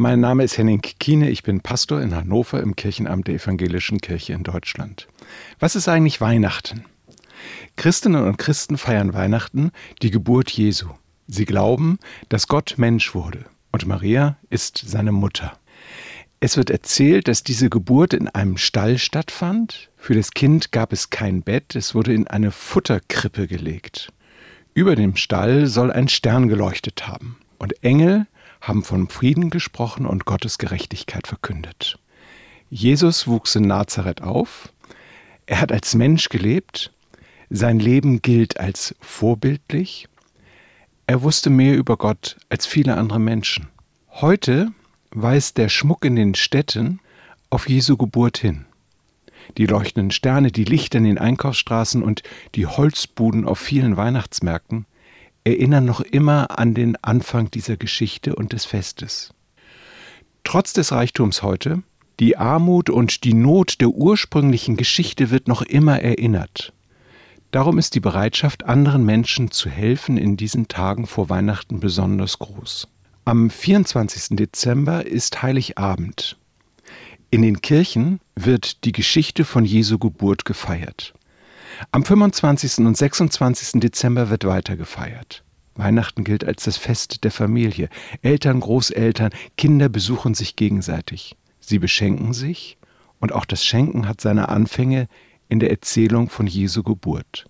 Mein Name ist Henning Kiene, ich bin Pastor in Hannover im Kirchenamt der Evangelischen Kirche in Deutschland. Was ist eigentlich Weihnachten? Christinnen und Christen feiern Weihnachten, die Geburt Jesu. Sie glauben, dass Gott Mensch wurde und Maria ist seine Mutter. Es wird erzählt, dass diese Geburt in einem Stall stattfand. Für das Kind gab es kein Bett, es wurde in eine Futterkrippe gelegt. Über dem Stall soll ein Stern geleuchtet haben. Und Engel haben von Frieden gesprochen und Gottes Gerechtigkeit verkündet. Jesus wuchs in Nazareth auf. Er hat als Mensch gelebt. Sein Leben gilt als vorbildlich. Er wusste mehr über Gott als viele andere Menschen. Heute weist der Schmuck in den Städten auf Jesu Geburt hin. Die leuchtenden Sterne, die Lichter in den Einkaufsstraßen und die Holzbuden auf vielen Weihnachtsmärkten erinnern noch immer an den Anfang dieser Geschichte und des Festes. Trotz des Reichtums heute, die Armut und die Not der ursprünglichen Geschichte wird noch immer erinnert. Darum ist die Bereitschaft, anderen Menschen zu helfen, in diesen Tagen vor Weihnachten besonders groß. Am 24. Dezember ist Heiligabend. In den Kirchen wird die Geschichte von Jesu Geburt gefeiert. Am 25. und 26. Dezember wird weiter gefeiert. Weihnachten gilt als das Fest der Familie. Eltern, Großeltern, Kinder besuchen sich gegenseitig. Sie beschenken sich und auch das Schenken hat seine Anfänge in der Erzählung von Jesu Geburt.